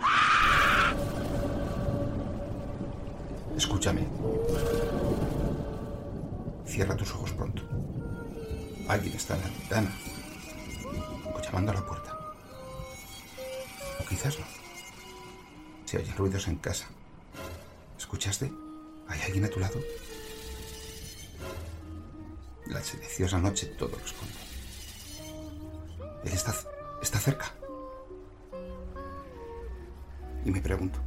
Ah! Escúchame. Cierra tus ojos pronto. Alguien está en la ventana. O llamando a la puerta. O quizás no. Se oyen ruidos en casa. ¿Escuchaste? ¿Hay alguien a tu lado? La silenciosa noche todo responde. Él está, está cerca. Y me pregunto,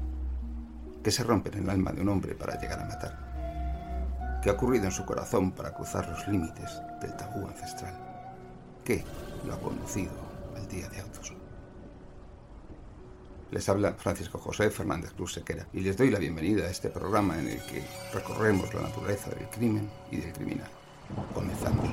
¿qué se rompe en el alma de un hombre para llegar a matar? ¿Qué ha ocurrido en su corazón para cruzar los límites del tabú ancestral? ¿Qué lo ha conducido al día de autos? Les habla Francisco José Fernández Cruz Sequera y les doy la bienvenida a este programa en el que recorremos la naturaleza del crimen y del criminal. Comenzamos.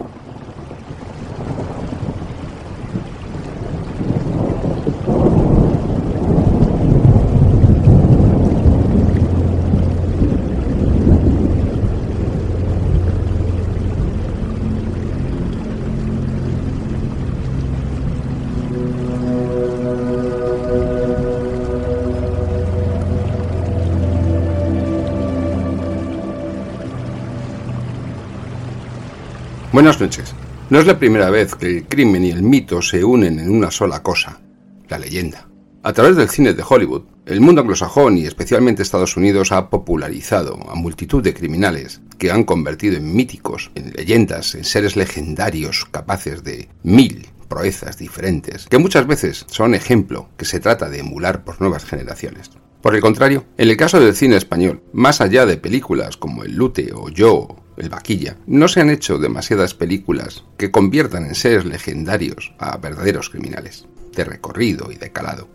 Buenas noches. No es la primera vez que el crimen y el mito se unen en una sola cosa, la leyenda. A través del cine de Hollywood, el mundo anglosajón y especialmente Estados Unidos ha popularizado a multitud de criminales que han convertido en míticos, en leyendas, en seres legendarios capaces de mil proezas diferentes, que muchas veces son ejemplo que se trata de emular por nuevas generaciones. Por el contrario, en el caso del cine español, más allá de películas como El Lute o Yo el vaquilla, no se han hecho demasiadas películas que conviertan en seres legendarios a verdaderos criminales, de recorrido y de calado.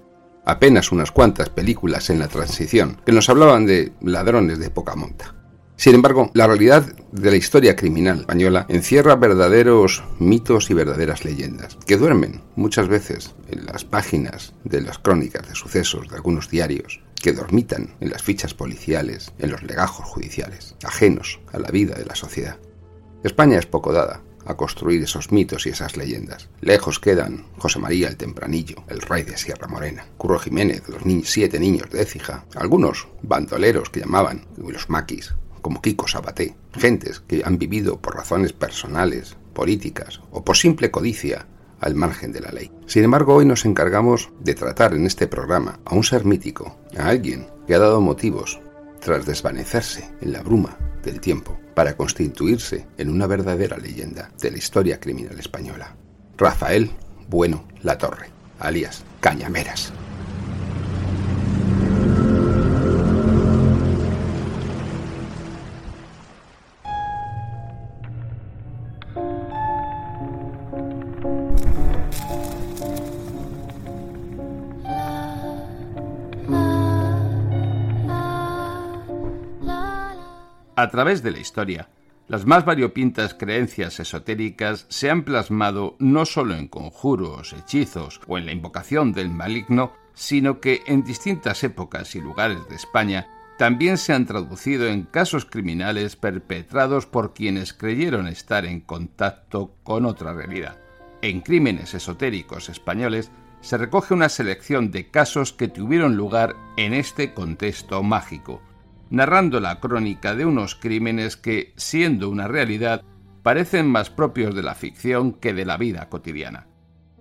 Apenas unas cuantas películas en la transición que nos hablaban de ladrones de poca monta. Sin embargo, la realidad de la historia criminal española encierra verdaderos mitos y verdaderas leyendas, que duermen muchas veces en las páginas de las crónicas de sucesos de algunos diarios, que dormitan en las fichas policiales, en los legajos judiciales, ajenos a la vida de la sociedad. España es poco dada a construir esos mitos y esas leyendas. Lejos quedan José María el Tempranillo, el rey de Sierra Morena, Curro Jiménez, los siete niños de Écija, algunos bandoleros que llamaban los maquis, como Kiko Sabaté, gentes que han vivido por razones personales, políticas o por simple codicia al margen de la ley. Sin embargo, hoy nos encargamos de tratar en este programa a un ser mítico, a alguien que ha dado motivos, tras desvanecerse en la bruma del tiempo, para constituirse en una verdadera leyenda de la historia criminal española. Rafael Bueno La Torre, alias Cañameras. A través de la historia, las más variopintas creencias esotéricas se han plasmado no solo en conjuros, hechizos o en la invocación del maligno, sino que en distintas épocas y lugares de España también se han traducido en casos criminales perpetrados por quienes creyeron estar en contacto con otra realidad. En Crímenes Esotéricos Españoles se recoge una selección de casos que tuvieron lugar en este contexto mágico, narrando la crónica de unos crímenes que, siendo una realidad, parecen más propios de la ficción que de la vida cotidiana.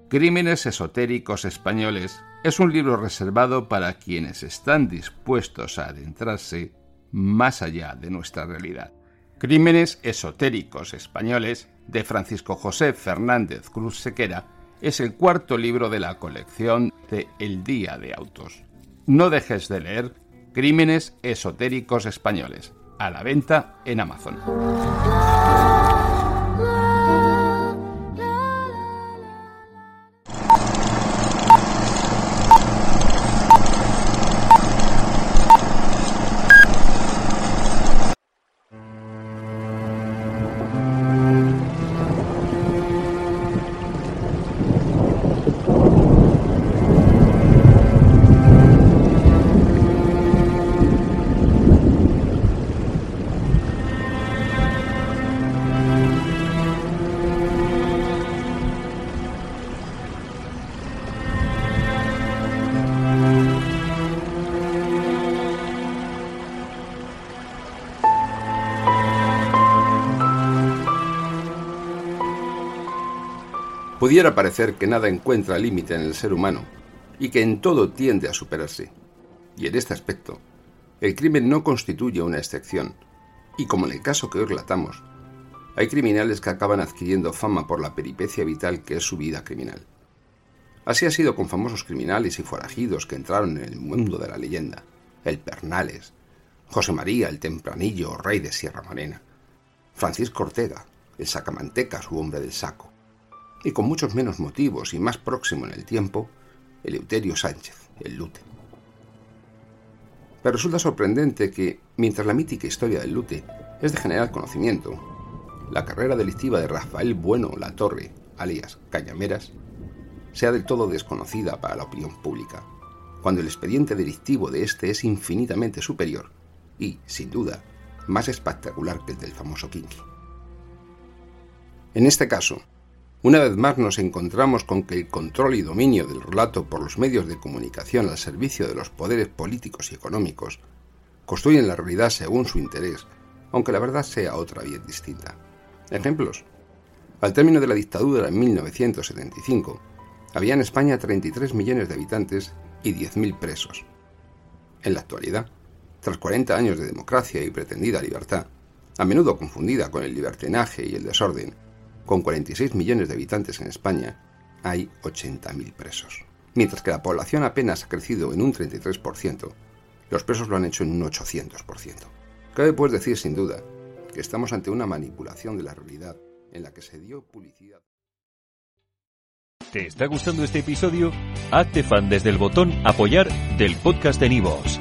Crímenes esotéricos españoles es un libro reservado para quienes están dispuestos a adentrarse más allá de nuestra realidad. Crímenes esotéricos españoles de Francisco José Fernández Cruz Sequera es el cuarto libro de la colección de El Día de Autos. No dejes de leer Crímenes esotéricos españoles, a la venta en Amazon. Pudiera parecer que nada encuentra límite en el ser humano y que en todo tiende a superarse. Y en este aspecto, el crimen no constituye una excepción. Y como en el caso que hoy relatamos, hay criminales que acaban adquiriendo fama por la peripecia vital que es su vida criminal. Así ha sido con famosos criminales y forajidos que entraron en el mundo de la leyenda. El Pernales, José María el Tempranillo, rey de Sierra Morena, Francisco Ortega, el Sacamanteca, su hombre del saco, y con muchos menos motivos y más próximo en el tiempo, Eleuterio Sánchez, el Lute. Pero resulta sorprendente que, mientras la mítica historia del Lute es de general conocimiento, la carrera delictiva de Rafael Bueno La Torre, alias Cañameras, sea del todo desconocida para la opinión pública, cuando el expediente delictivo de este es infinitamente superior y, sin duda, más espectacular que el del famoso Kinky. En este caso, una vez más nos encontramos con que el control y dominio del relato por los medios de comunicación al servicio de los poderes políticos y económicos construyen la realidad según su interés, aunque la verdad sea otra bien distinta. Ejemplos. Al término de la dictadura en 1975, había en España 33 millones de habitantes y 10.000 presos. En la actualidad, tras 40 años de democracia y pretendida libertad, a menudo confundida con el libertinaje y el desorden, con 46 millones de habitantes en España, hay 80.000 presos. Mientras que la población apenas ha crecido en un 33%, los presos lo han hecho en un 800%. Cabe pues decir sin duda que estamos ante una manipulación de la realidad en la que se dio publicidad. ¿Te está gustando este episodio? Hazte fan desde el botón apoyar del podcast de Nivos.